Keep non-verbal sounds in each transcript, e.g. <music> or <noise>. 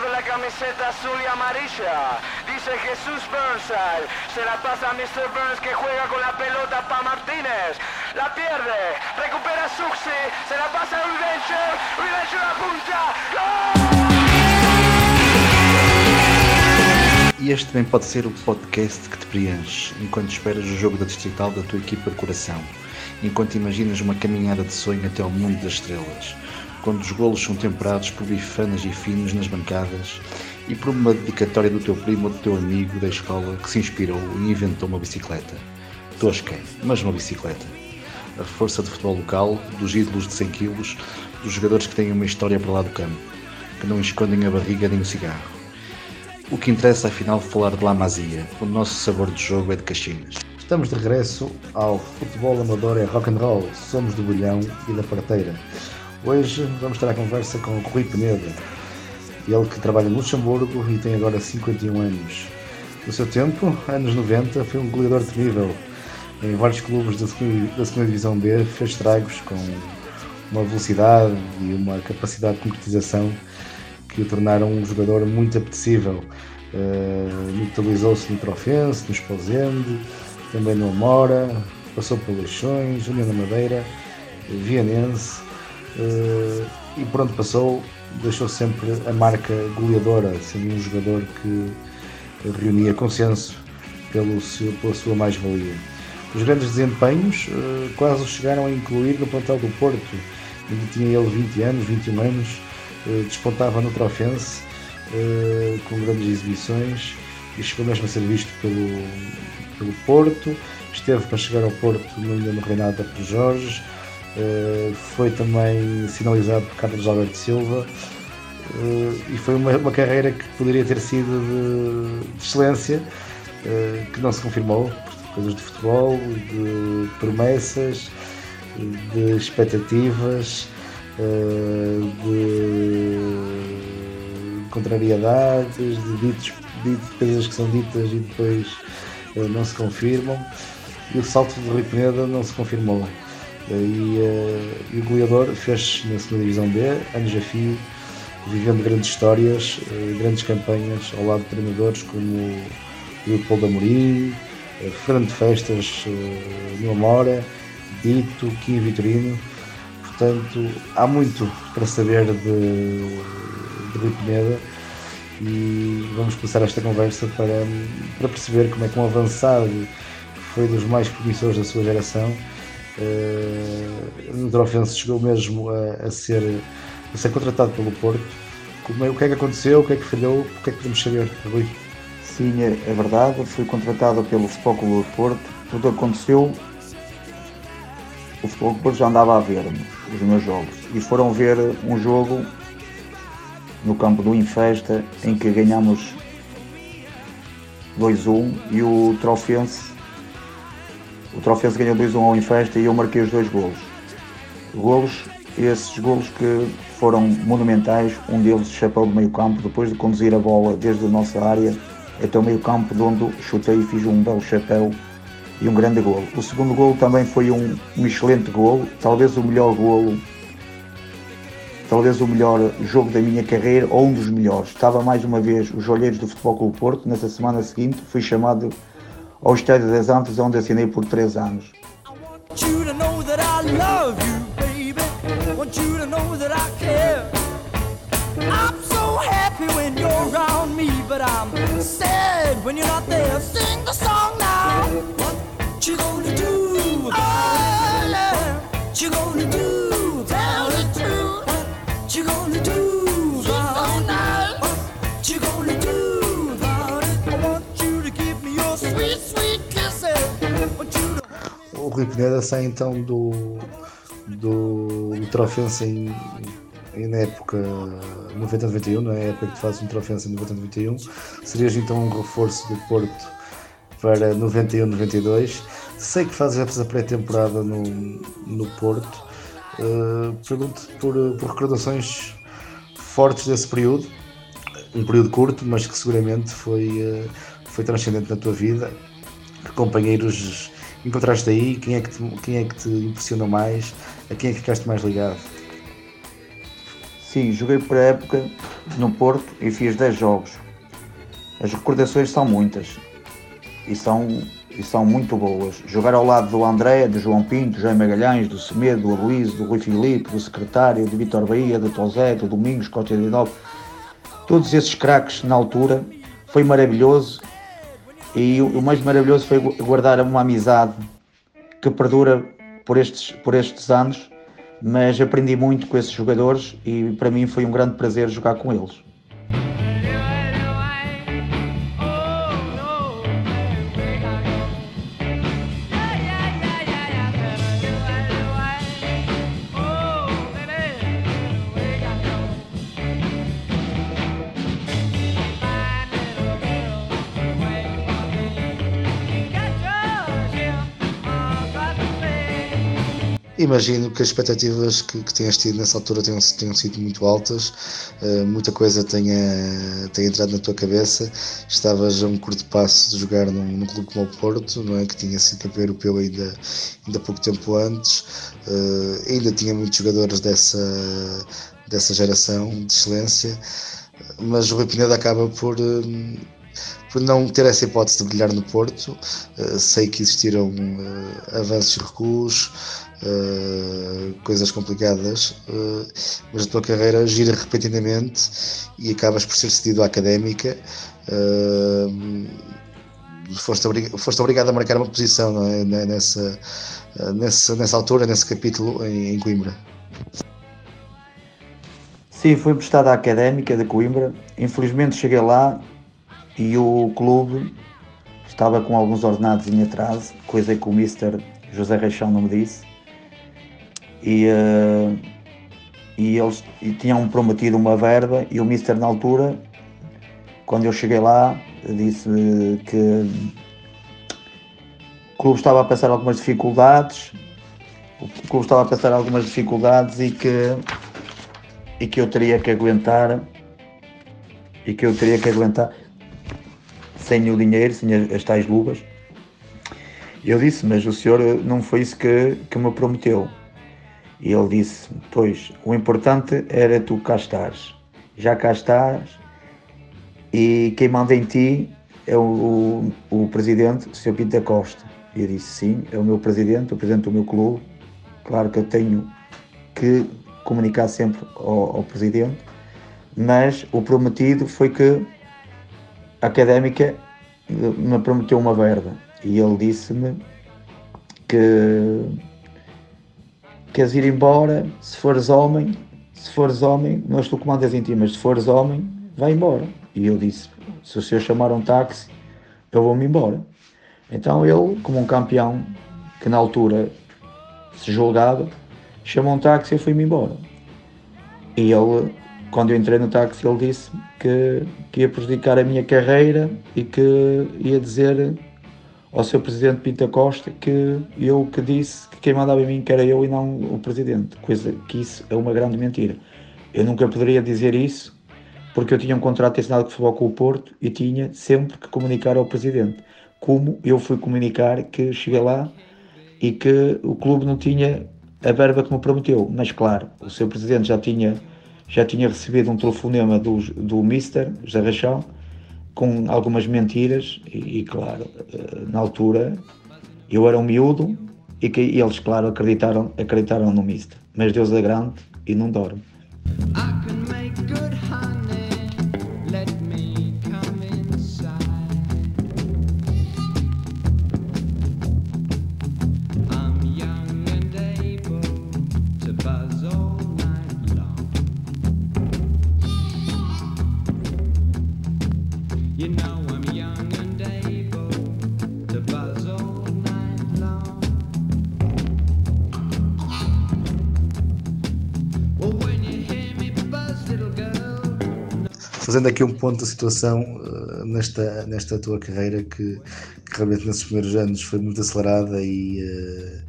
de la camiseta azul y amarilla. Dice Jesús Burnside. Se la pasa a Mr. Burns que juega con la pelota para Martínez. La pierde. Recupera Suxi. Se la pasa a Reventure. Reventure apunta. ¡Gol! E este também pode ser o podcast que te preenche enquanto esperas o jogo da Distrital da tua equipa de coração, enquanto imaginas uma caminhada de sonho até ao mundo das estrelas, quando os golos são temperados por bifanas e finos nas bancadas e por uma dedicatória do teu primo ou do teu amigo da escola que se inspirou e inventou uma bicicleta. Tosca, mas uma bicicleta. A força de futebol local, dos ídolos de 100 kg, dos jogadores que têm uma história para lá do campo, que não escondem a barriga nem o cigarro. O que interessa afinal falar de La Masia, o nosso sabor de jogo é de Caxinas. Estamos de regresso ao Futebol Amador é Rock and Roll, somos do Bolhão e da Parteira. Hoje vamos ter a conversa com o Rui Peneda, ele que trabalha em Luxemburgo e tem agora 51 anos. No seu tempo, anos 90, foi um goleador terrível. Em vários clubes da segunda, da segunda Divisão B, fez estragos com uma velocidade e uma capacidade de concretização que o tornaram um jogador muito apetecível. Uh, Neutralizou-se no Trofense, no Esposende, também no Amora, passou por Leixões, União da Madeira, Vianense uh, e por onde passou deixou sempre a marca goleadora, sendo um jogador que reunia consenso pelo seu, pela sua mais-valia. Os grandes desempenhos uh, quase chegaram a incluir no plantel do Porto, onde tinha ele 20 anos, 21 anos, uh, despontava no Trofense com grandes exibições e chegou mesmo a ser visto pelo, pelo Porto, esteve para chegar ao Porto no, no reinado da Jorge, foi também sinalizado por Carlos Alberto Silva uh, e foi uma, uma, carreira que poderia ter sido de, de excelência, uh, que não se confirmou, por coisas de futebol, de promessas, de expectativas, de contrariedades, de ditos, ditos, coisas que são ditas e depois não se confirmam. E o salto de Rui Peneda não se confirmou. E, uh, e o goleador fez na segunda divisão B, anos a fio, vivendo grandes histórias, uh, grandes campanhas ao lado de treinadores como Leopoldo Amorim, uh, Fernando Festas no Amora, Dito, Kim Vitorino. Portanto, há muito para saber de, de Rui Pineda e vamos começar esta conversa para, para perceber como é que um avançado foi dos mais promissores da sua geração Uh, o Trofense chegou mesmo a, a, ser, a ser contratado pelo Porto. Como é, o que é que aconteceu? O que é que falhou? O que é que podemos saber, Rui? Sim, é, é verdade. Fui contratado pelo Futebol Clube do Porto. Tudo aconteceu. O Futebol Clube do Porto já andava a ver os meus jogos e foram ver um jogo no campo do Infesta em que ganhamos 2-1 e o Trofense o Trofense ganhou 2-1 ao Infesta e eu marquei os dois golos. Golos, esses golos que foram monumentais, um deles chapéu do meio campo, depois de conduzir a bola desde a nossa área até o meio campo, de onde chutei e fiz um belo chapéu e um grande golo. O segundo golo também foi um, um excelente golo, talvez o melhor golo, talvez o melhor jogo da minha carreira ou um dos melhores. Estava mais uma vez os olheiros do Futebol Clube Porto, nessa semana seguinte fui chamado ao Estádio das Antas, onde assinei por 3 anos. What you gonna do? Rui Pineda sai então do, do, Trofense em, em, na época 90-91, na é? época que um Trofense em 90-91. Serias então um reforço do Porto para 91-92. Sei que fazes a pré-temporada no, no Porto. Uh, pergunto por, por recordações fortes desse período, um período curto, mas que seguramente foi, uh, foi transcendente na tua vida. Que companheiros encontraste aí? Quem é, que te, quem é que te impressionou mais? A quem é que ficaste mais ligado? Sim, joguei por a época no Porto e fiz 10 jogos. As recordações são muitas e são, e são muito boas. Jogar ao lado do André, do João Pinto, do Jaime Magalhães, do Semedo, do Aloysio, do Rui Filipe, do Secretário, do Vitor Bahia, do Tozé, do Domingos, Costa de Novo, todos esses craques na altura, foi maravilhoso e o o mais maravilhoso foi gu- guardar uma amizade que perdura por estes, por estes anos, mas aprendi muito com esses jogadores e para mim foi um grande prazer jogar com eles. Imagino que as expectativas que, que tenhas tido nessa altura tenham, tenham sido muito altas, eh, muita coisa tenha, tenha entrado na tua cabeça. Estavas a um curto passo de jogar num, num clube como o Porto, não é? que tinha sido campeão europeu ainda, ainda pouco tempo antes, eh, ainda tinha muitos jogadores dessa, dessa geração de excelência, mas o Rui Pineda acaba por. eh, por não ter essa hipótese de brilhar no Porto, sei que existiram avanços e recuos, eh, coisas complicadas, eh, mas a tua carreira gira repentinamente e acabas por ser cedido à académica. eh, foste, foste obrigado a marcar uma posição é? Ne- nessa, nessa, nessa altura, nesse capítulo em, em Coimbra. Sim, fui emprestado à Académica de Coimbra. Infelizmente cheguei lá e o clube estava com alguns ordenados em atraso, coisa que o Mr. José Reixão não me disse. E, eh, e eles e tinham prometido uma verba e o Mister na altura, quando eu cheguei lá, disse que o clube estava a passar algumas dificuldades, o clube estava a passar algumas dificuldades e que e que eu teria que aguentar e que eu teria que aguentar sem o dinheiro, sem as, tais luvas. Eu disse, mas o senhor não foi isso que, que me prometeu. E ele disse, pois, o importante era tu cá estares. Já cá estás e quem manda em ti é o, o, o presidente, o Sr. Pinto da Costa. E eu disse, sim, é o meu presidente, o presidente do meu clube. Claro que eu tenho que comunicar sempre ao, ao presidente, mas o prometido foi que a académica me prometeu uma verba e ele disse-me que queres ir embora, se fores homem, se fores homem, não és tu que mandas em ti, mas se fores homem, vai embora. E eu disse, se o senhor chamar um táxi, eu vou-me embora. Então ele, como um campeão que na altura se julgava, chamou um táxi e fui-me embora. E ele, quando eu entrei no táxi, ele disse que, que ia prejudicar a minha carreira e que ia dizer ao seu presidente Pinta Costa que eu que disse que quem mandava em mim que era eu e não o presidente. Coisa que isso é uma grande mentira. Eu nunca poderia dizer isso porque eu tinha um contrato assinado de futebol com o Porto e tinha sempre que comunicar ao presidente. Como eu fui comunicar que cheguei lá e que o clube não tinha a verba que me prometeu. Mas claro, o seu presidente já tinha, já tinha recebido um telefonema do, do Mister, José Rachão, com algumas mentiras e, e, claro, eh, na altura eu era um miúdo e que e eles, claro, acreditaram, acreditaram no Mister. Mas Deus é grande e não dorme. Fazendo aqui um ponto da situação eh, nesta, nesta tua carreira que, que realmente nesses primeiros anos foi muito acelerada e, eh,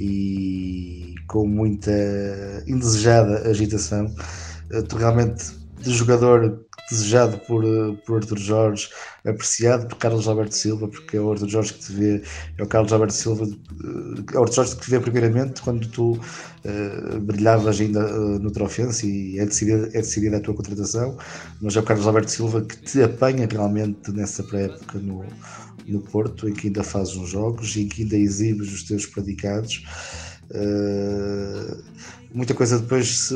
e com muita indesejada agitação. Eh, Tu realmente, de jogador desejado por, eh, por Arthur Jorge, apreciado por Carlos Alberto Silva, porque é o Arthur Jorge que te vê, é o Carlos Alberto Silva, eh, é o Arthur Jorge que te vê primeiramente quando tu uh, brilhavas ainda uh, no Trofense e é decidida, é decidida a tua contratação, mas é o Carlos Alberto Silva que te apanha realmente nessa pré-época no, no Porto, em que ainda fazes uns jogos e em que ainda exibes os teus predicados. Uh, muita coisa depois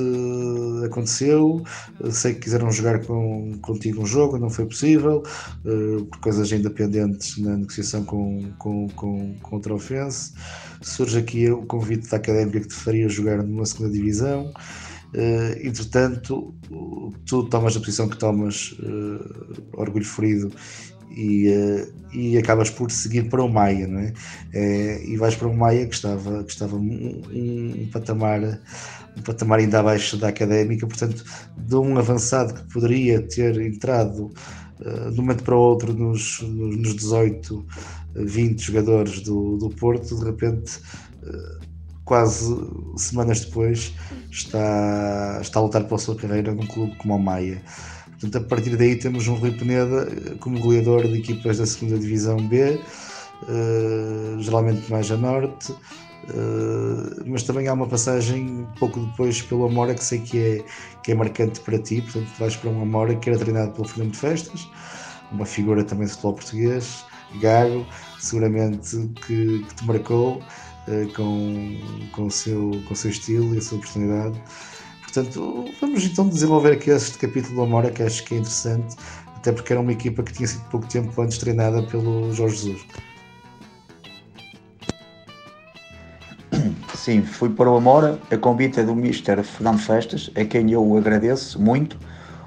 aconteceu. Sei que quiseram jogar com, contigo um jogo, não foi possível, uh, por coisas ainda pendentes na negociação com, com, com, com o Trofense. Surge aqui o convite da académica que te faria jogar numa segunda divisão. Uh, entretanto, tu tomas a posição que tomas, orgulho ferido, e, uh, e acabas por seguir para o Maia, não é? é e vais para o Maia que estava, que estava um, um, patamar um patamar ainda abaixo da académica, portanto, de um avançado que poderia ter entrado uh, de um momento para o outro nos, nos 18, 20 jogadores do, do Porto, de repente, uh, quase semanas depois, está, está a lutar pela sua carreira num clube como o Maia. Portanto, a partir daí temos um Rui Peneda como goleador de equipas da segunda Divisão B, uh, geralmente mais a norte, uh, mas também há uma passagem pouco depois pelo Amora que sei que é, que é marcante para ti, portanto vais para um Amora que era treinado pelo Fernando Festas, uma figura também de futebol português, gago, seguramente que, que te marcou uh, com, com, o seu, com o seu estilo e a sua personalidade. Portanto, vamos então desenvolver aqui este capítulo do Amora que acho que é interessante, até porque era uma equipa que tinha sido pouco tempo antes treinada pelo Jorge Jesus. <coughs> Sim, fui para o Amora, a convite do Mister Fernando Festas, a quem eu agradeço muito,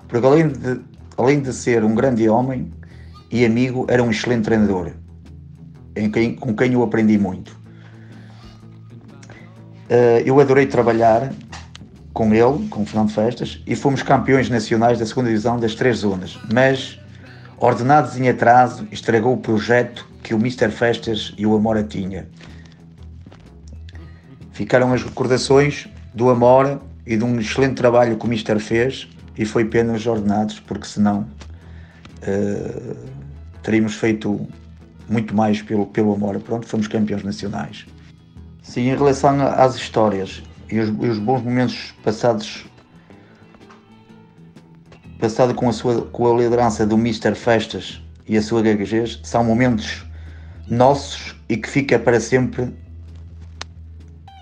porque além de, além de ser um grande homem e amigo, era um excelente treinador, em quem, com quem eu aprendi muito. Uh, eu adorei trabalhar com ele, com o Fernando Festas, e fomos campeões nacionais da segunda divisão das três zonas. Mas, ordenados em atraso, estragou o projeto que o Mr. Festas e o Amora tinha. Ficaram as recordações do Amora e de um excelente trabalho que o Mister fez, e foi pena os ordenados, porque senão uh, teríamos feito muito mais pelo, pelo Amora. Pronto, fomos campeões nacionais. Sim, em relação às histórias, e os, e os bons momentos passados passado com a sua com a liderança do Mister Festas e a sua gaguejez são momentos nossos e que fica para sempre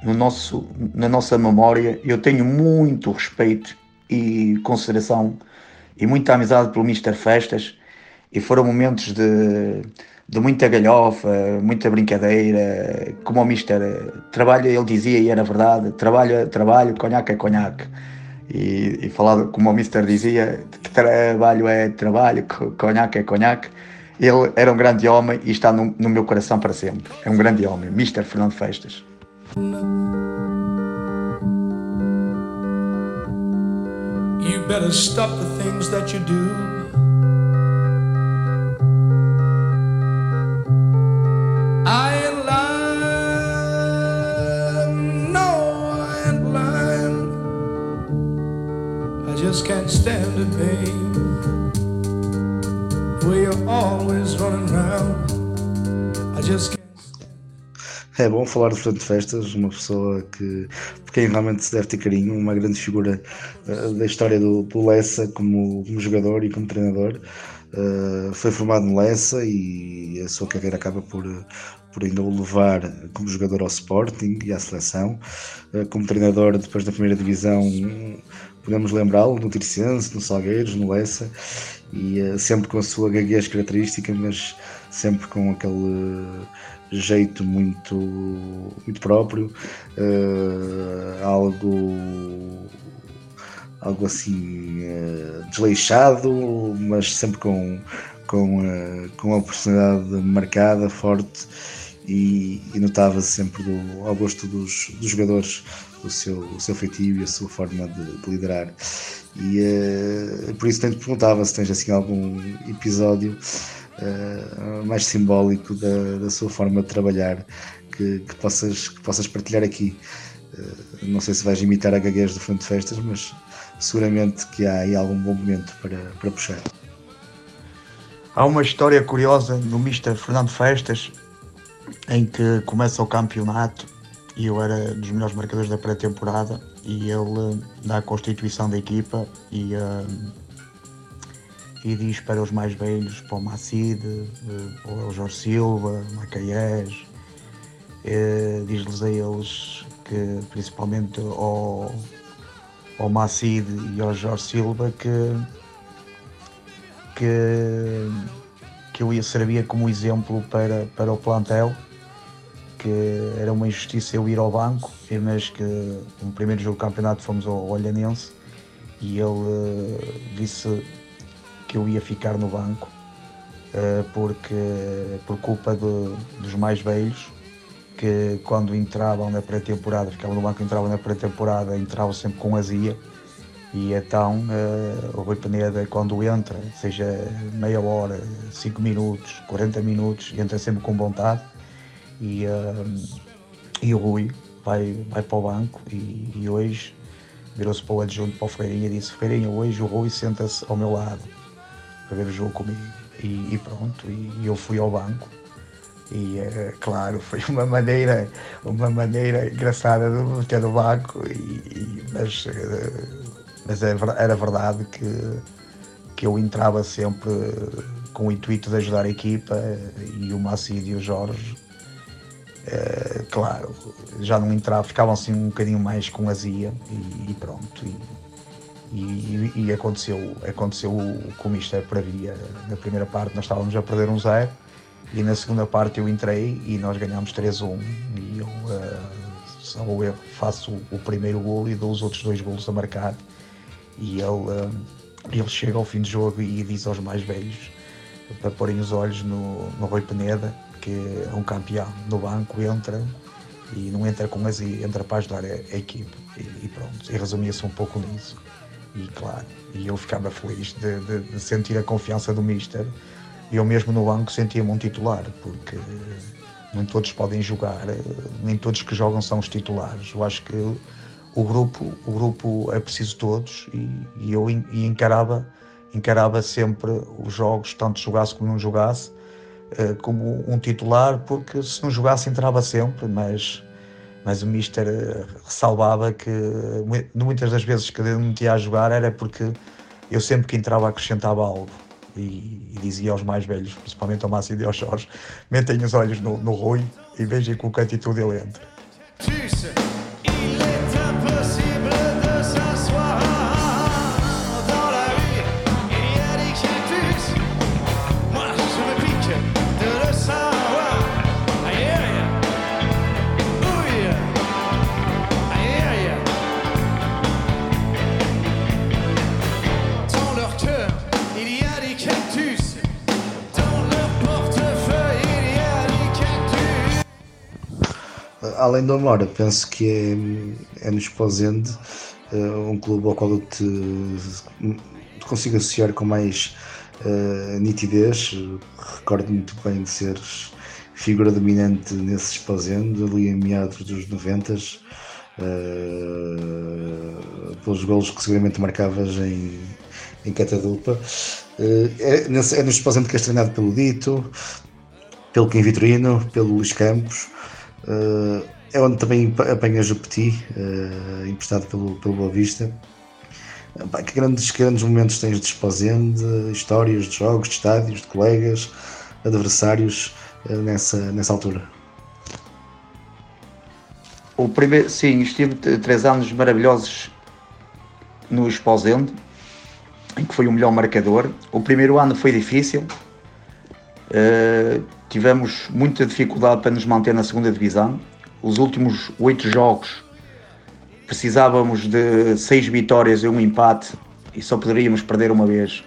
no nosso na nossa memória. Eu tenho muito respeito e consideração e muita amizade pelo Mister Festas e foram momentos de de muita galhofa, muita brincadeira, como o Mister trabalha, ele dizia e era verdade, trabalho, trabalho, conhaque é conhaque. E, e falado, como o Mister dizia, trabalho é trabalho, conhaque é conhaque. Ele era um grande homem e está no, no meu coração para sempre. É um grande homem, Mister Fernando Festas. You better stop the things that you do. The way you're always running around. I just can't. É bom falar de Fernando Festas, uma pessoa que por quem realmente se deve ter carinho, uma grande figura uh, da história do, do Lessa como, como, jogador e como treinador. Uh, foi formado no Lessa e a sua carreira acaba por, por ainda o levar como jogador ao Sporting e à seleção. Uh, como treinador, depois da primeira divisão, podemos lembrá-lo no Tircense, no Salgueiros, no Lessa, e uh, sempre com a sua gaguez característica, mas sempre com aquele jeito muito, muito próprio, algo algo assim uh, desleixado, mas sempre com, com, uh, com uma personalidade marcada, forte e, e notava-se sempre do, ao gosto dos, dos jogadores o seu, o seu feitio e a sua forma de, de liderar. E uh, por isso te perguntava se tens assim algum episódio mais simbólico da, da sua forma de trabalhar que, que, possas, que possas partilhar aqui. não sei se vais imitar a gaguez do Frente de Festas, mas seguramente que há aí algum bom momento para, para puxar. Há uma história curiosa no Mr. Fernando Festas, em que começa o campeonato e eu era dos melhores marcadores da pré-temporada e ele dá a constituição da equipa e, uh, e diz para os mais velhos, para o Macide, uh, o Jorge Silva, Macaés, uh, diz-lhes a eles que principalmente ao, ao Macide e ao Jorge Silva que, que, eu ia servir como exemplo para, para o plantel que era uma injustiça eu ir ao banco, mas que no primeiro jogo do campeonato fomos ao Olhanense e ele uh, disse que eu ia ficar no banco uh, porque por culpa de, dos mais velhos que quando entravam na pré-temporada, ficavam no banco, entravam na pré-temporada, entravam sempre com azia e então uh, o Rui Peneda quando entra, seja meia hora, 5 minutos, 40 minutos, entra sempre com vontade e, uh, e o Rui vai, vai para o banco e, e hoje virou-se para o adjunto para o Ferreirinha e disse Ferreirinha, hoje o Rui senta-se ao meu lado para ver o jogo comigo. E, e pronto, e, eu fui ao banco e uh, claro, <laughs> foi uma maneira, uma maneira engraçada de me meter no banco, e, mas, uh, mas é era verdade que, que eu entrava sempre com o intuito de ajudar a equipa e o Macid e o Jorge Uh, claro, já não entrava, ficavam assim um bocadinho mais com azia e, e pronto. E, e, e, aconteceu, aconteceu o que o Mister previa. Na primeira parte nós estávamos a perder um zero e na segunda parte eu entrei e nós ganhámos 3-1 e eu uh, só eu faço o primeiro golo e dou os outros dois golos a marcar e ele, uh, ele chega ao fim do jogo e diz aos mais velhos para porem os olhos no, no Rui Peneda que é um campeão no banco, entra e não entra com as entra para ajudar a, a equipe. E, e, pronto, e resumia-se um pouco nisso. E claro, e eu ficava feliz de, de, de sentir a confiança do Mister. Eu mesmo no banco sentia-me um titular, porque nem todos podem jogar, nem todos que jogam são os titulares. Eu acho que o grupo, o grupo é preciso todos e, e eu e encarava, encarava sempre os jogos, tanto jogasse como não jogasse, eh, como um titular, porque se não jogasse entrava sempre, mas, mas o Mister eh, ressalvava que muitas das vezes que ele me metia a jogar era porque eu sempre que entrava acrescentava algo. E, e dizia aos mais velhos, principalmente ao Márcio e ao Jorge, metem os olhos no, no Rui e vejam com que atitude ele entra. Além do Amora, penso que é, é no Esposende uh, um clube ao qual eu te, te consigo associar com mais uh, nitidez. Recordo muito bem de seres figura dominante nesse Esposende, ali em meados dos 90 uh, eh, pelos golos que seguramente marcavas em, em Catadupa. Uh, é, é no Esposende que és treinado pelo Dito, pelo Kim Vitorino, pelo Luís Campos. Uh, é onde também apanhas o Petit, uh, emprestado pelo, pelo Boa Vista. Uh, que, grandes, grandes momentos tens de Esposende, histórias de jogos, de estádios, de colegas, adversários nessa, nessa altura. O primeiro, sim, estive três anos maravilhosos no Esposende, em que foi o melhor marcador. O primeiro ano foi difícil, uh, tivemos muita dificuldade para nos manter na segunda divisão. Os últimos oito jogos precisávamos de seis vitórias e um empate e só poderíamos perder uma vez.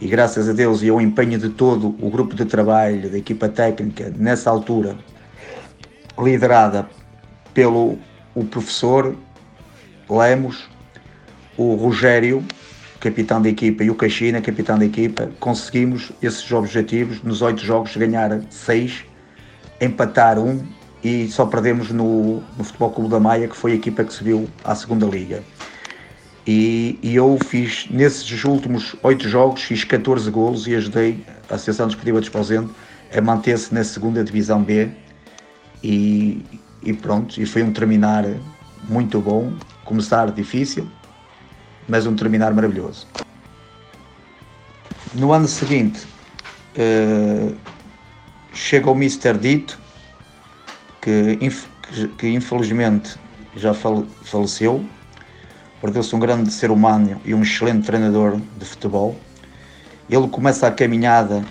E graças a Deus e ao empenho de todo o grupo de trabalho, da equipa técnica, nessa altura, liderada pelo o professor Lemos, o Rogério, capitão da equipa, e o Caixina, capitão da equipa, conseguimos esses objetivos. Nos oito jogos, ganhar seis, empatar um e só perdemos no, no Futebol Clube da Maia, que foi a equipa que subiu à segunda Liga. E, e eu fiz, nesses últimos oito jogos, fiz 14 golos e ajudei a Associação Desportiva de Esposende a manter-se na segunda Divisão B. E, e pronto, e foi um terminar muito bom, começar difícil, mas um terminar maravilhoso. No ano seguinte, eh, chega o Mr. Dito, que, inf- que- que infelizmente já fale- faleceu, perdeu-se um grande ser humano e um excelente treinador de futebol. Ele começa a caminhada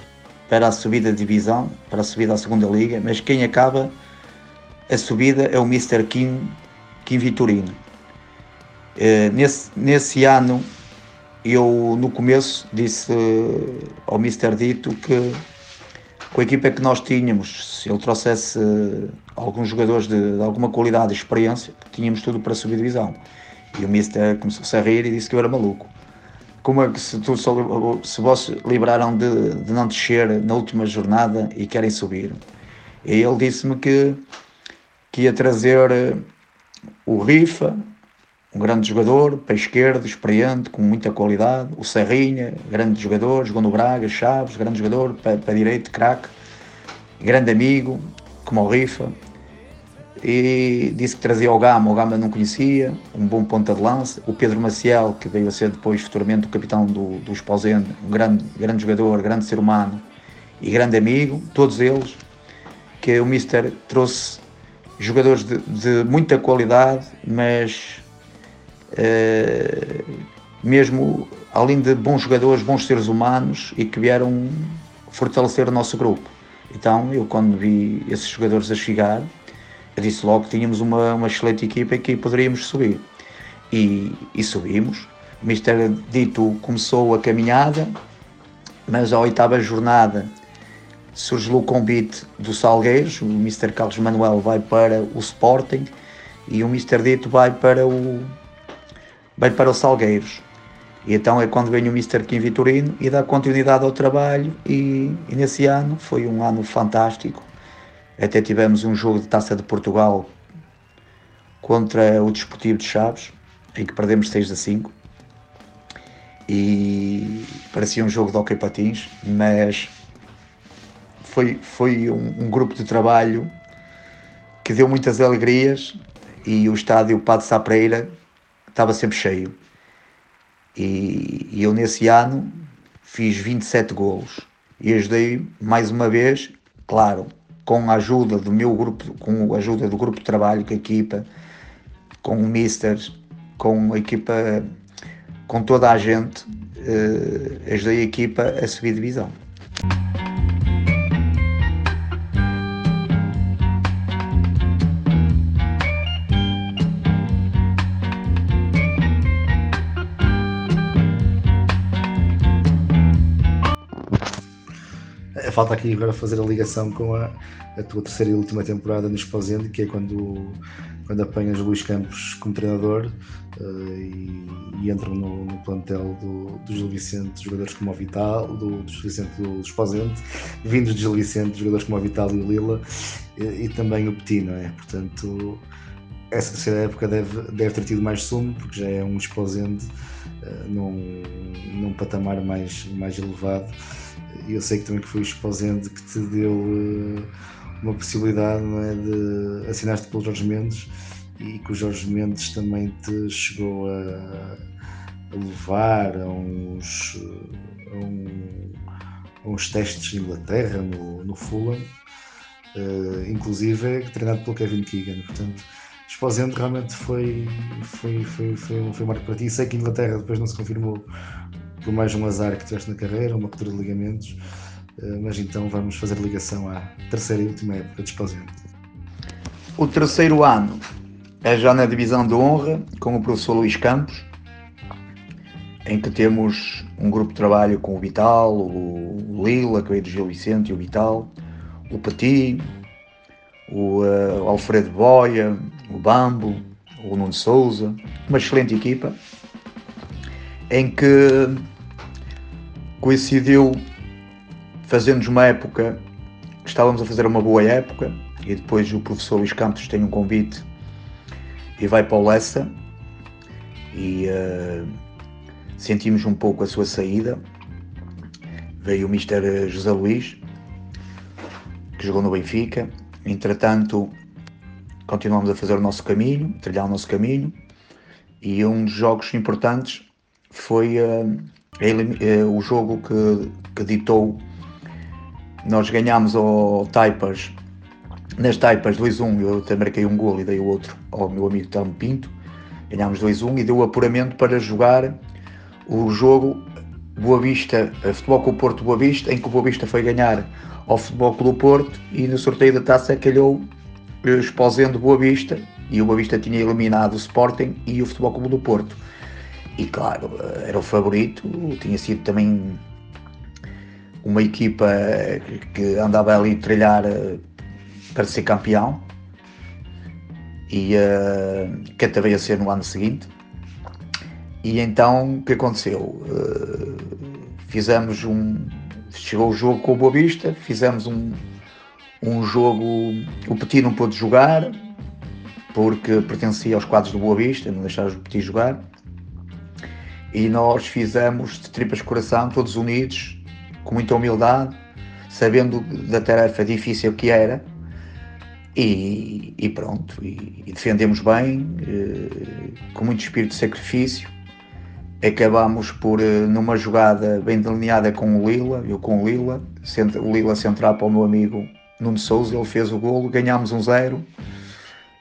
para a subida de divisão, para a subida à segunda liga, mas quem acaba a subida é o Mr. Kim, Kim Vitorino. Eh, nesse, nesse ano, eu no começo disse eh, ao Mr. Dito que com a equipa que nós tínhamos, se ele trouxesse eh, alguns jogadores de, de alguma qualidade e experiência, tínhamos tudo para subir divisão. E o Mister começou-se a rir e disse que eu era maluco. Como é que se, tu se vós livraram de, de não descer na última jornada e querem subir? E ele disse-me que, que ia trazer o Rifa, um grande jogador, pé esquerdo, experiente, com muita qualidade. O Serrinha, grande jogador, jogou no Braga, Chaves, grande jogador, pé, pé direito, craque, grande amigo, como o Rifa. E disse que trazia o Gama, o Gama não conhecia, um bom ponta de lança. O Pedro Maciel, que veio a ser depois futuramente o capitão do, do Esposende, um grande, grande jogador, grande ser humano e grande amigo, todos eles, que o Mister trouxe jogadores de, de muita qualidade, mas mesmo além de bons jogadores, bons seres humanos e que vieram fortalecer o nosso grupo. Então, eu quando vi esses jogadores a chegar, disse logo que tínhamos uma, uma excelente equipa e que poderíamos subir. E, e subimos. O Mister Dito começou a caminhada, mas à oitava jornada surgiu o convite do Salgueiros, o Mr. Carlos Manuel vai para o Sporting e o Mr. Dito vai para o vai para o Salgueiros. E então é quando vem o Mr. Kim Vitorino e dá continuidade ao trabalho e, e nesse ano foi um ano fantástico. Até tivemos um jogo de Taça de Portugal contra o Desportivo de Chaves, em que perdemos 6 a 5. E parecia um jogo de hockey patins, mas foi, foi um, um grupo de trabalho que deu muitas alegrias e o estádio Padre Sapreira estava sempre cheio. E, e eu nesse ano fiz 27 golos e ajudei mais uma vez, claro, com a ajuda do meu grupo, com a ajuda do grupo de trabalho, com a equipa, com o Mister, com a equipa, com toda a gente, eh, ajudei a equipa a subir divisão. Falta aqui agora fazer a ligação com a, a tua terceira e última temporada no Esposende, que é quando, quando apanhas Luís Campos como treinador eh, e, e entram no, no plantel do, do Gil Vicente jogadores como o Vital, do, do Gil Vicente do Esposende, vindos de Gil Vicente jogadores como o Vital e o Lila e, e também o Petit, não é? Portanto, essa terceira época deve, deve ter tido mais sumo, porque já é um Esposende eh, num, num patamar mais, mais elevado e eu sei que também que foi o Esposende que te deu eh, uma possibilidade não é, de assinaste pelo Jorge Mendes e que o Jorge Mendes também te chegou a, a levar a uns, a, um- a uns testes de Inglaterra no, no Fulham, eh, inclusive treinado pelo Kevin Keegan. Portanto, Esposende realmente foi, foi, foi, foi, foi um marco para ti. Sei que a Inglaterra depois não se confirmou por mais um azar que tiveste na carreira, uma ruptura de ligamentos, eh, mas então vamos fazer ligação à terceira e última época de Esposende. O terceiro ano é já na divisão de honra com o professor Luís Campos, em que temos um grupo de trabalho com o Vital, o Lila, que veio do Gil Vicente, e o Vital, o Petit, o eh, Alfredo Boia, o Bambo, o Nuno Souza, uma excelente equipa, em que coincidiu fazendo-nos uma época que estávamos a fazer uma boa época e depois o professor Luís Campos tem um convite e vai para o Lessa e uh, sentimos um pouco a sua saída. Veio o Mr. José Luís, que jogou no Benfica. Entretanto, continuamos a fazer o nosso caminho, a trilhar o nosso caminho, e um dos jogos importantes foi uh, o jogo que, que ditou. Nós ganhámos ao Taipers, nas Taipers 2-1, eu até marquei um gol e dei o outro ao meu amigo Tom Pinto. Ganhámos 2-1 e deu o apuramento para jogar o jogo Boa Vista, Futebol com o Porto Boa Vista, em que o Boa Vista foi ganhar ao Futebol Clube Porto e no sorteio da taça calhou exposendo Boa Vista e o Boa Vista tinha eliminado o Sporting e o Futebol Clube do Porto. E claro, era o favorito, tinha sido também uma equipa que andava ali a trilhar eh, para ser campeão e uh, que até veio a ser no ano seguinte. E então o que aconteceu? Uh, fizemos um. Chegou o jogo com o Boa Vista, fizemos um, um jogo. O Petit não pôde jogar porque pertencia aos quadros do Boa Vista, não deixaram o Petit jogar. E nós fizemos de tripas de coração, todos unidos, com muita humildade, sabendo da tarefa difícil que era. E, e pronto, e, e, defendemos bem, eh, com muito espírito de sacrifício. Acabamos por, eh, numa jogada bem delineada com o Lila, eu com o Lila, o Lila central para o meu amigo Nuno Souza, ele fez o golo, ganhámos um zero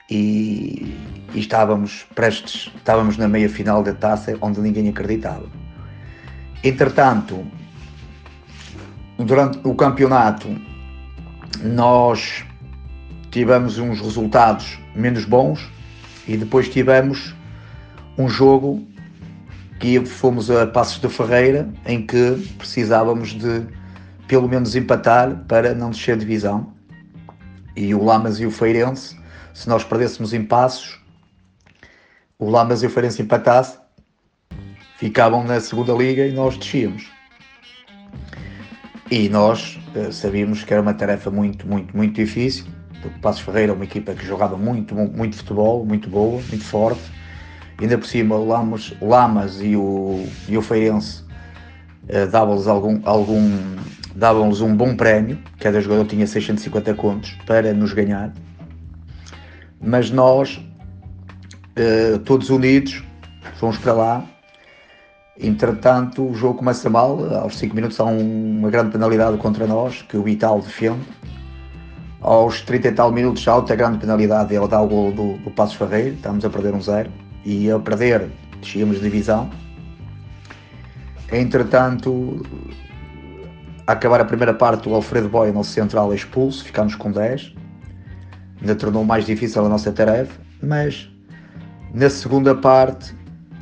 e, e estávamos prestes, estávamos na meia final da taça onde ninguém acreditava. Entretanto, durante o campeonato, nós tivemos uns resultados menos bons e depois tivemos um jogo que fomos a Passos de Ferreira em que precisávamos de pelo menos empatar para não descer divisão. E o Lamas e o Feirense, se nós perdêssemos em Passos, o Lamas e o Feirense empatasse, ficavam na segunda liga e nós descíamos. E nós uh, sabíamos que era uma tarefa muito, muito, muito difícil porque o Passos Ferreira é uma equipa que jogava muito, muito futebol, muito boa, muito forte. E ainda por cima o Lamas, Lamas e, o, e o Feirense uh, davam-lhes algum, algum davam-lhes um bom prémio, cada jogador tinha 650 contos para nos ganhar. Mas nós, uh, todos unidos, fomos para lá. Entretanto, o jogo começa mal. Aos 5 minutos há um, uma grande penalidade contra nós, que o Vital defende aos 30 e tal minutos, há outra grande penalidade, ele dá o gol do, do Passos Ferreira, estamos a perder um zero, e a perder, de divisão. Entretanto, a acabar a primeira parte, o Alfredo Boy, nosso central, é expulso, ficamos com 10. Ainda tornou mais difícil a nossa tarefa, mas na segunda parte,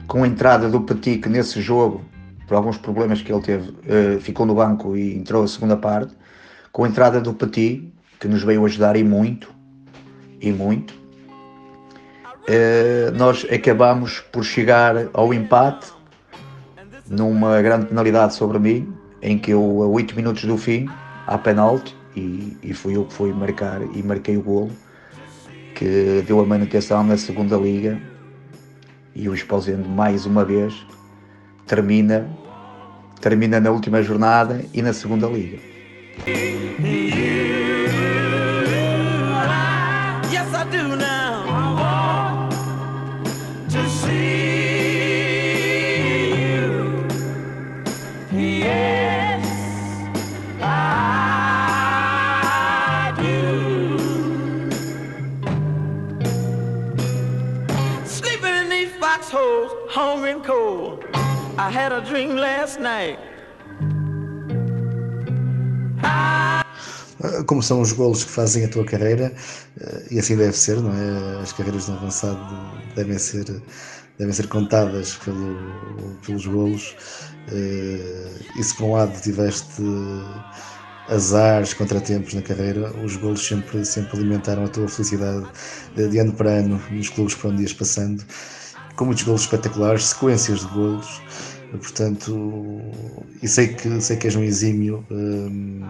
com a entrada do Petit, que nesse jogo, por alguns problemas que ele teve, eh, ficou no banco e entrou a segunda parte, com a entrada do Petit, que nos veio ajudar e muito, e muito. Uh, nós acabamos por chegar ao empate numa grande penalidade sobre mim, em que eu, a 8 minutos do fim, há penalti, e, e fui eu que fui marcar e marquei o golo, que deu a manutenção na segunda liga e o Esposendo mais uma vez termina, termina na última jornada e na segunda liga. Had a dream last night. Como são os golos que fazem a tua carreira, eh, e assim deve ser, não é? As carreiras no avançado devem ser, devem ser contadas pelo, pelos golos. Eh, e se por um lado tiveste azares, contratempos na carreira, os golos sempre, sempre alimentaram a tua felicidade de ano para ano nos clubes por onde ias passando com muitos golos espetaculares, sequências de golos, portanto, e sei que, sei que és um exímio uh,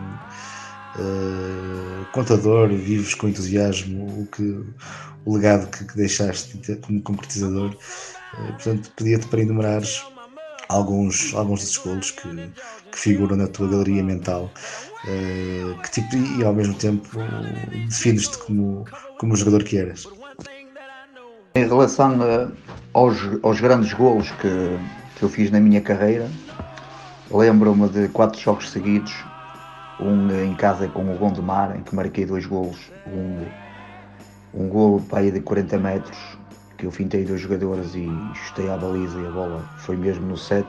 contador, vives com entusiasmo o, que, o legado que, que deixaste como concretizador Eh, portanto, pedia-te para enumerares alguns, alguns desses golos que, que figuram na tua galeria mental eh, que tipo, e ao mesmo tempo defines-te como, como o jogador que eras. Em relação eh, aos, aos grandes golos que, que eu fiz na minha carreira, lembro-me de quatro jogos seguidos, um em casa com o Gondomar, em que marquei dois golos, um, um golo para aí de 40 metros, que eu fintei dois jogadores e chutei à baliza e a bola foi mesmo no set.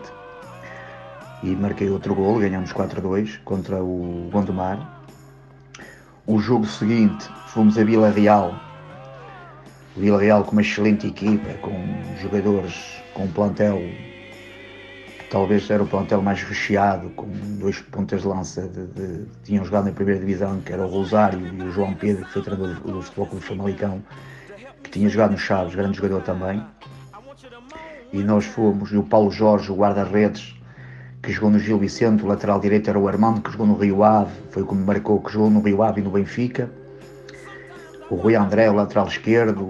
E marquei outro golo, ganhamos 4-2 contra o Gondomar. O jogo seguinte fomos a Vila Real, Vila Real com uma excelente equipa, com jogadores, com um plantel talvez era o plantel mais recheado, com dois pontas de lança de, de, tinham jogado na primeira divisão, que era o Rosário e o João Pedro, que foi treinador do, Futebol Clube Famalicão, que tinha jogado no Chaves, grande jogador também. E nós fomos, e o Paulo Jorge, o guarda-redes, que jogou no Gil Vicente, o lateral direito era o Armando, que jogou no Rio Ave, foi como marcou, que jogou no Rio Ave e no Benfica. O Rui André, o lateral esquerdo,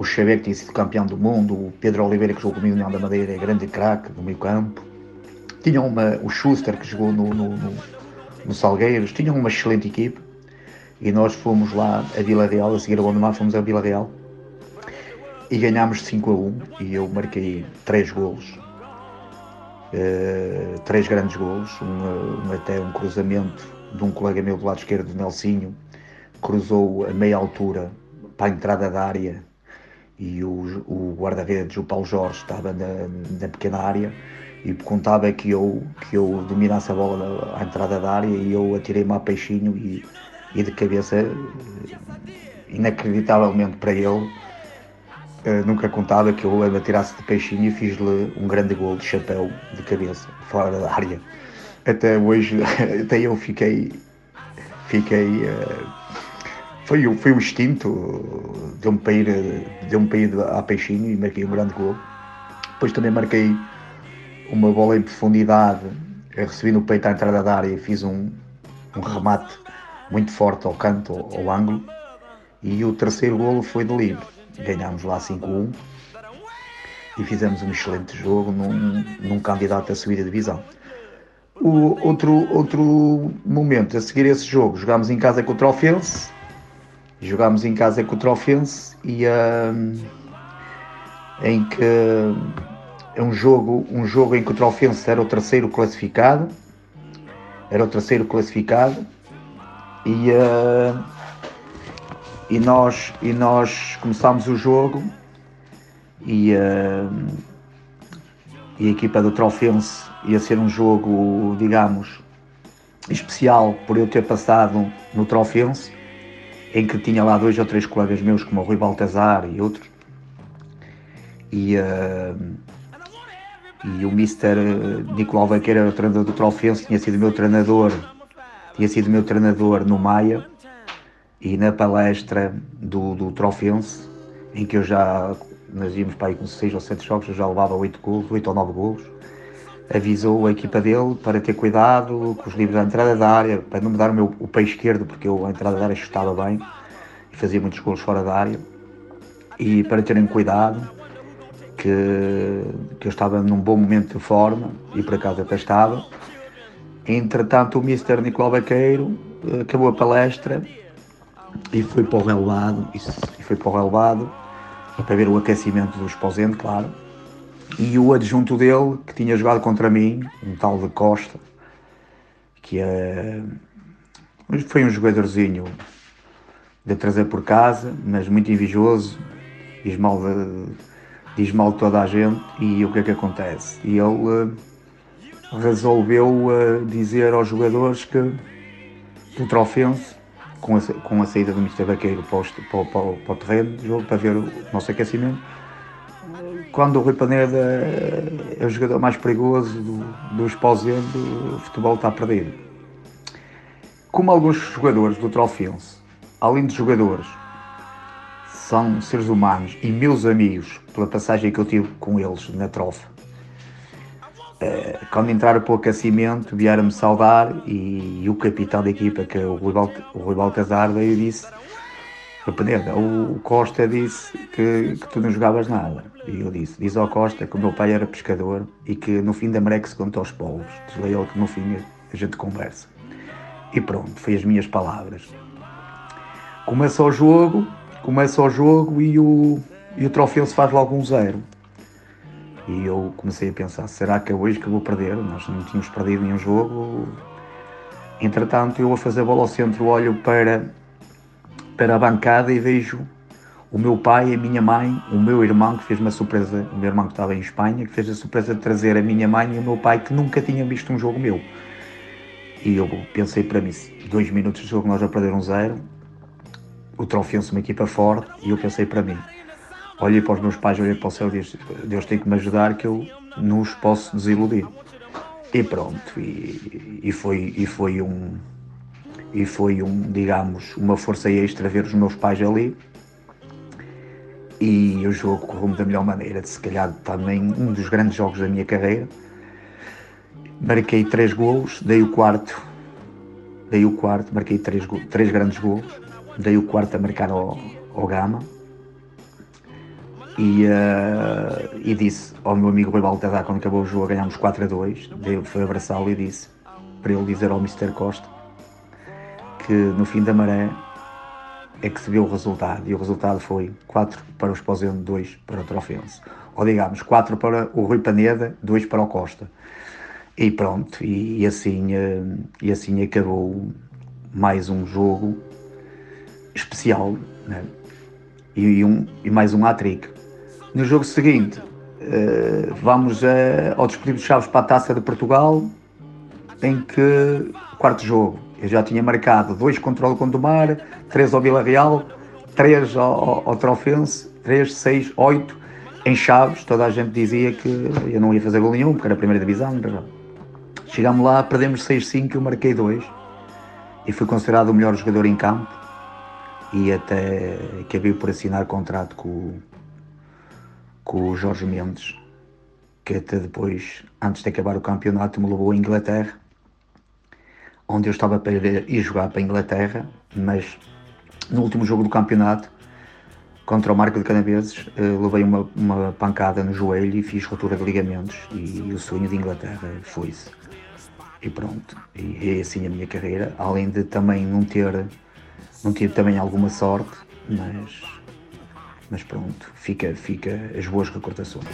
o Xavier, que tinha sido campeão do mundo, o Pedro Oliveira, que jogou comigo no União da Madeira, é grande craque do meio campo. Tinham uma, o Schuster, que jogou no, no, no, no Salgueiros, tinham uma excelente equipe. E nós fomos lá a Vila Real, a seguir ao Gondomar, fomos a Vila Real e ganhámos 5 a 1 e eu marquei 3 golos Uh, três grandes golos, um, um, até um cruzamento de um colega meu do lado esquerdo, Nelsinho, cruzou a meia altura para a entrada da área e o, o guarda-redes, o Paulo Jorge, estava na, na, pequena área e contava que eu, que eu dominasse a bola à entrada da área e eu atirei-me a peixinho e, e de cabeça, inacreditavelmente para ele, Uh, nunca contava que eu me tirasse de peixinho e fiz-lhe um grande gol de chapéu de cabeça, fora da área. Até hoje, <laughs> até eu fiquei. Fiquei. Uh, foi, foi o instinto, deu-me para ir, deu para ir a peixinho e marquei um grande gol. Depois também marquei uma bola em profundidade, recebi no peito à entrada da área e fiz um, um remate muito forte ao canto, ao, ao ângulo. E o terceiro golo foi de livre ganhámos lá 5-1 e fizemos um excelente jogo num, num candidato a subir a divisão. O outro, outro momento, a seguir esse jogo, jogámos em casa com o Trofense, jogámos em casa com o Trofense e um, em que é um jogo, um jogo em que o Trofense era o terceiro classificado, era o terceiro classificado e uh, e nós, e nós começámos o jogo e, uh, e a equipa do Trofense ia ser um jogo, digamos, especial por eu ter passado no Trofense, em que tinha lá dois ou três colegas meus, como o Rui Baltazar e outros. E, uh, e o Mr. Nicolau Vaqueira o treinador do Trofense, tinha sido meu treinador, tinha sido meu treinador no Maia e na palestra do, do Trofense, em que eu já, nós íamos para aí com 6 ou 7 jogos, eu já levava 8 golos, 8 ou 9 golos, avisou a equipa dele para ter cuidado com os livros da entrada da área, para não me dar o, meu, o pé esquerdo, porque eu a entrada da área chutava bem e fazia muitos golos fora da área, e para terem cuidado, que, que eu estava num bom momento de forma, e por acaso até estava. Entretanto, o Mr. Nicolau Baqueiro eh, acabou a palestra e foi para o relevado, e foi para o relevado para ver o aquecimento do esposente, claro. E o adjunto dele, que tinha jogado contra mim, um tal de Costa, que é, foi um jogadorzinho de trazer por casa, mas muito invejoso, diz mal de, diz mal de toda a gente, e o que é que acontece? E ele uh, resolveu uh, dizer aos jogadores que do Trofense com a, com a saída do Mr. Vaqueiro para o, para, para, para o terreno para ver o nosso aquecimento. Quando o Rui Paneda é o jogador mais perigoso do, do Esposendo, o futebol está perdido. Como alguns jogadores do Trofense, além de jogadores, são seres humanos e meus amigos, pela passagem que eu tive com eles na trofa, eh, quando entraram para o aquecimento, vieram-me saudar e, o capitão da equipa, que é o Rui, Balt, o Rui Baltazar, veio e disse: Peneda, o Costa disse que, que tu não jogavas nada. E eu disse, diz ao Costa que o meu pai era pescador e que no fim da maré que se conta aos povos. Diz ele que no fim a gente conversa. E pronto, foi as minhas palavras. Começa o jogo, começa o jogo e o, e o troféu se faz logo um zero. E eu comecei a pensar, será que é hoje que eu vou perder? Nós não tínhamos perdido nenhum jogo. Entretanto, eu vou fazer a bola ao centro, olho para, para a bancada e vejo o meu pai, a minha mãe, o meu irmão que fez uma surpresa, o meu irmão que estava em Espanha, que fez a surpresa de trazer a minha mãe e o meu pai que nunca tinham visto um jogo meu. E eu pensei para mim, dois minutos de jogo nós a perder um zero, o troféu-se uma equipa forte e eu pensei para mim, olhei para os meus pais, olhei para o céu e disse, Deus tem que me ajudar que eu não os posso desiludir. E pronto, e, e, foi, e foi um e foi um, digamos, uma força extra ver os meus pais ali e o jogo correu-me da melhor maneira, de se calhar também um dos grandes jogos da minha carreira. Marquei três golos, dei o quarto, dei o quarto, marquei três, três grandes golos, dei o quarto a marcar ao, ao Gama e, uh, e disse ao meu amigo Rui Baltazar quando acabou o jogo, ganhámos 4 a 2, dei, foi abraçá-lo e disse para ele dizer ao Mr. Costa que no fim da maré é que se viu o resultado e o resultado foi 4 para o Esposendo, 2 para o Trofense. Ou digamos, 4 para o Rui Paneda, 2 para o Costa. E pronto, e, e assim, eh, e assim acabou mais um jogo especial né? e, um, e mais um hat-trick. No jogo seguinte, uh, vamos a, ao despedido de Chaves para a Taça de Portugal, em que, quarto jogo, eu já tinha marcado dois contra o Condomar, três ao Vila Real, três ao, ao Trofense, três, seis, oito em Chaves. Toda a gente dizia que eu não ia fazer gol nenhum, porque era a primeira divisão. Chegámos lá, perdemos 6-5, eu marquei dois e fui considerado o melhor jogador em campo e até acabei por assinar contrato com, com o Jorge Mendes, que até depois, antes de acabar o campeonato, me levou à Inglaterra onde eu estava para ir jogar para a Inglaterra, mas no último jogo do campeonato, contra o Marco de Canaveses, eh, levei uma, uma pancada no joelho e fiz rotura de ligamentos e o sonho de Inglaterra foi-se. E pronto, e é assim a minha carreira, além de também não ter, não tive também alguma sorte, mas, mas pronto, fica, fica as boas recordações.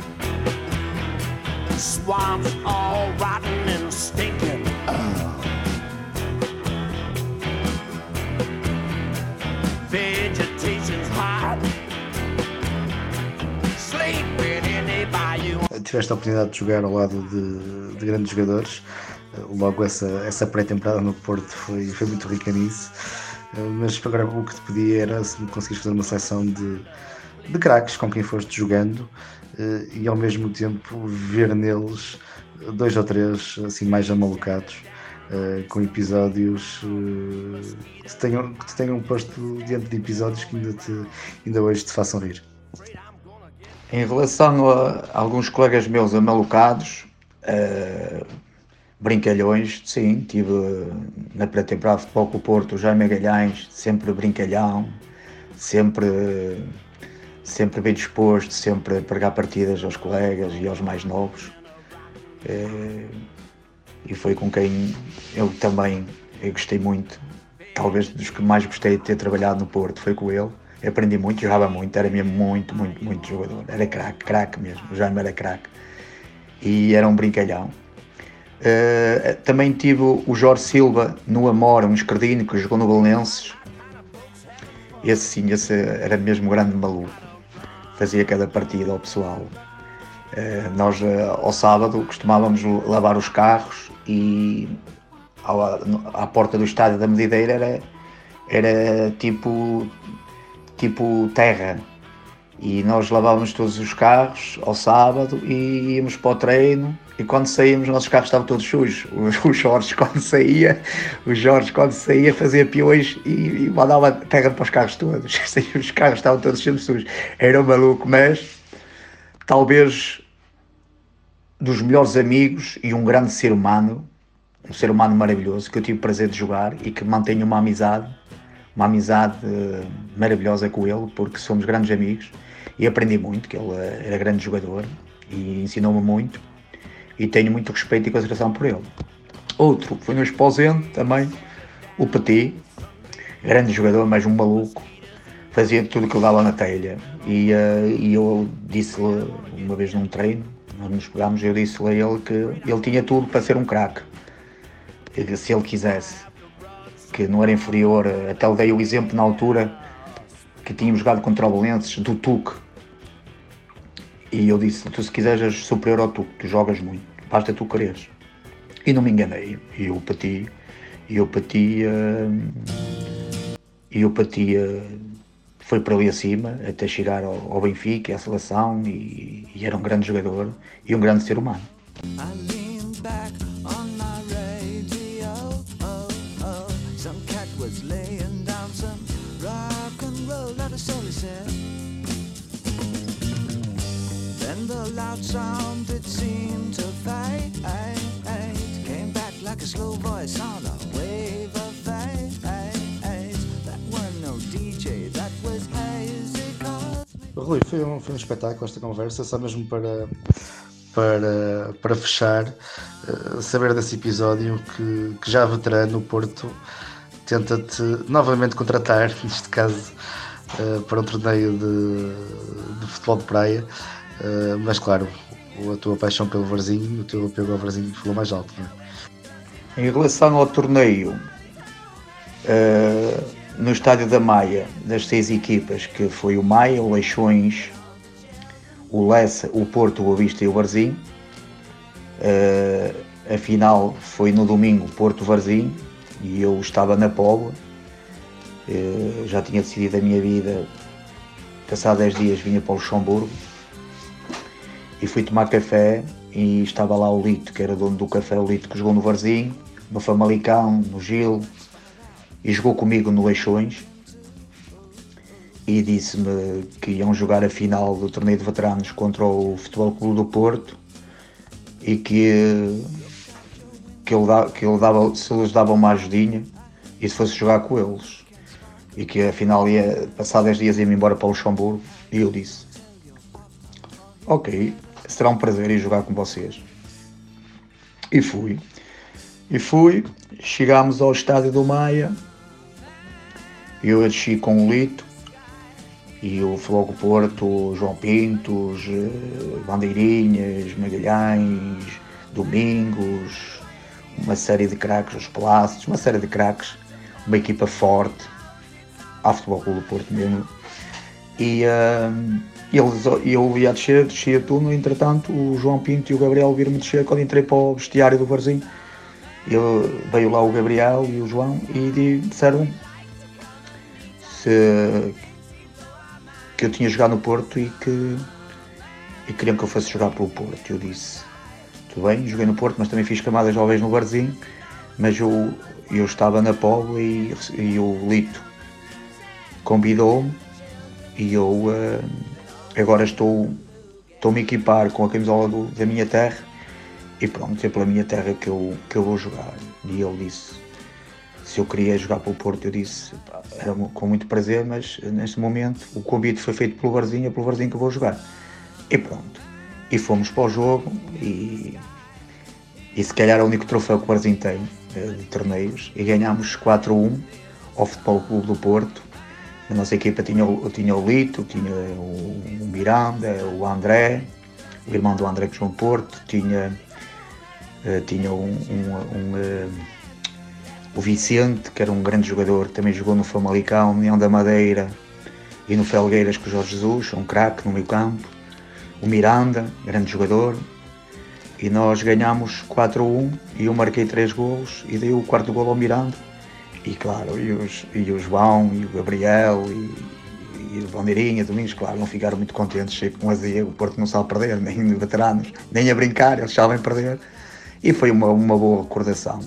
Swamps all rotten and stinking. Tiveste a oportunidade de jogar ao lado de, de grandes jogadores. Eh, logo essa, essa pré-temporada no Porto foi, foi muito rica nisso. Eh, mas agora o que te pedia era se conseguires fazer uma seleção de, de craques com quem foste jogando eh, e ao mesmo tempo ver neles dois ou três assim mais amalucados. Com episódios que, te tenham, que te tenham posto diante de episódios que ainda, te, ainda hoje te façam rir. Em relação a alguns colegas meus amalucados, uh, brincalhões, sim, tive na pré-temporada de futebol com o Porto, Jaime Magalhães, sempre brincalhão, sempre, sempre bem disposto, sempre a pregar partidas aos colegas e aos mais novos. Uh, e foi com quem eu também eu gostei muito, talvez dos que mais gostei de ter trabalhado no Porto, foi com ele aprendi muito, jogava muito, era mesmo muito, muito, muito jogador. Era craque, craque mesmo, o Jaime era craque. E era um brincalhão. Uh, também tive o Jorge Silva no Amora, um escardino que jogou no Belenenses. Esse sim, esse era mesmo grande maluco. Fazia cada partida ao pessoal. Uh, nós, uh, ao sábado, costumávamos lavar os carros e à porta do estádio da Medideira era, era tipo tipo terra. E nós lavávamos todos os carros ao sábado e íamos para o treino. E quando saímos, os nossos carros estavam todos sujos. O Jorge, <laughs> quando saía, o Jorge, quando saía, fazia peões e, e mandava terra para os carros todos. <laughs> Os carros estavam todos sempre sujos. Era um maluco, mas talvez dos melhores amigos e um grande ser humano, um ser humano maravilhoso que eu tive o prazer de jogar e que mantenho uma amizade uma amizade uh, maravilhosa com ele, porque somos grandes amigos e aprendi muito, que ele era grande jogador e ensinou-me muito e tenho muito respeito e consideração por ele. Outro foi no Esposente também, o Petit, grande jogador, mas um maluco, fazia tudo que ele dava na telha. E, uh, e eu disse-lhe uma vez num treino, nós nos pegámos, eu disse-lhe a ele que ele tinha tudo para ser um craque, se ele quisesse, que não era inferior, até lhe dei o exemplo na altura que tínhamos jogado contra o Belenenses, do Tuque. E eu disse, tu se quiseres superior ao Tuque, tu jogas muito, basta tu quereres. E não me enganei, e eu pati, e eu pati, uh, e eu pati, uh, foi para ali acima, até chegar ao, ao Benfica, à seleção, e, e, era um grande jogador e um grande ser humano. Rui, foi um, foi um espetáculo esta conversa, só mesmo para, para, para fechar, uh, saber desse episódio que, que já veterano, o Porto tenta-te novamente contratar, <laughs> neste caso uh, para um torneio de, de futebol de praia, uh, mas claro, a tua paixão pelo Varzinho, o teu apego ao Varzinho falou mais alto. É? Em relação ao torneio, uh, no estádio da Maia, das seis equipas, que foi o Maia, o Leixões, o Lessa, o Porto, o Avista e o Varzinho, a final foi no domingo Porto-Varzinho, e eu estava na Póvoa, já tinha decidido a minha vida, passado 10 dias vinha para o Luxemburgo e fui tomar café e estava lá o Lito, que era dono do café, o Lito que jogou no Varzinho, no Famalicão, no Gil e jogou comigo no Leixões e disse-me que iam jogar a final do torneio de veteranos contra o Futebol Clube do Porto e que que ele, dava, que ele dava, se eles davam uma ajudinha e se fosse jogar com eles. E que afinal ia passar 10 dias ia-me embora para o Luxemburgo. E eu disse: Ok, será um prazer ir jogar com vocês. E fui. E fui, chegámos ao estádio do Maia. Eu desci com o Lito e o Flogo Porto, João Pintos, eh, Bandeirinhas, Magalhães, Domingos, uma série de craques, os Palácios, uma série de craques, uma equipa forte, a Futebol Clube do Porto mesmo. E uh, eles, eu ia descer, descia tudo, entretanto o João Pinto e o Gabriel viram-me descer quando entrei para o vestiário do Varzinho. Ele, veio lá o Gabriel e o João e disseram se, que eu tinha jogado no Porto e que e queriam que eu fosse jogar pelo Porto. Eu disse, tudo bem, joguei no Porto, mas também fiz camadas jovens no Barzinho, mas eu, eu estava na Póvoa e, e o Lito convidou-me e eu uh, agora estou estou-me a equipar com a camisola do, da minha terra e pronto, é pela minha terra que eu, que eu vou jogar. E ele disse, se eu queria jogar pelo Porto, eu disse, era com muito prazer, mas neste momento o convite foi feito pelo Barzinho, é pelo Barzinho que eu vou jogar. E pronto. E fomos para o jogo e, e se calhar é o único troféu que o Barzinho tem eh, de torneios e ganhámos 4-1 ao Futebol Clube do Porto. A nossa equipa tinha, tinha o Lito, tinha o, o Miranda, o André, o irmão do André que no Porto, tinha Uh, tinha um, um, um uh, o Vicente, que era um grande jogador, também jogou no Famalicão, União da Madeira e no Felgueiras com o Jorge Jesus, um craque no meio campo. O Miranda, grande jogador. E nós ganhámos 4 a 1 e eu marquei 3 golos e dei o quarto gol ao Miranda. E claro, e, os, e o João, e o Gabriel, e, e o Bandeirinha, Domingos, claro, não ficaram muito contentes, sei com azia, o Porto não sabe perder, <laughs> nem veteranos, nem a brincar, eles sabem perder e foi uma, uma boa recordação.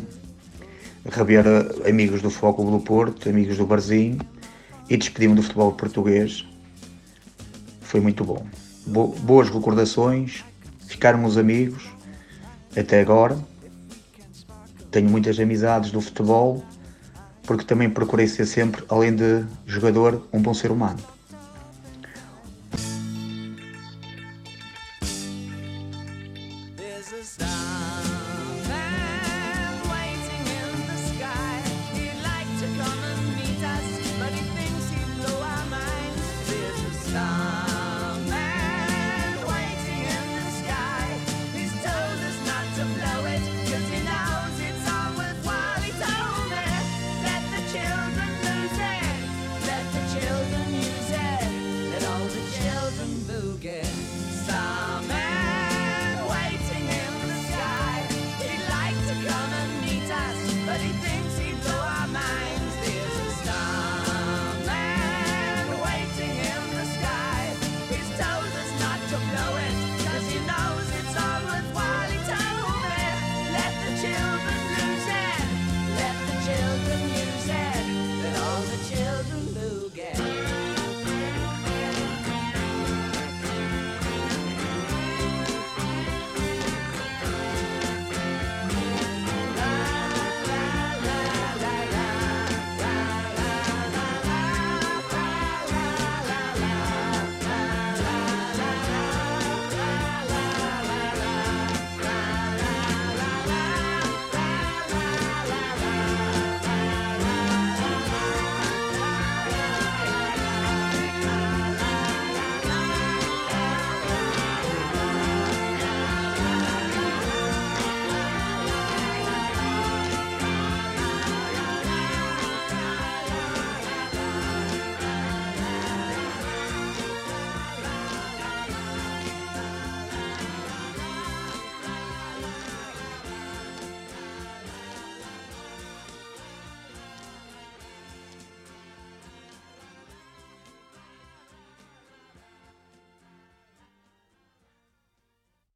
Rever amigos do Futebol do Porto, amigos do Barzinho e despedi-me do futebol português. Foi muito bom. Bo boas recordações, ficarmos amigos até agora. Tenho muitas amizades do futebol, porque também procurei ser sempre, além de jogador, um bom ser humano.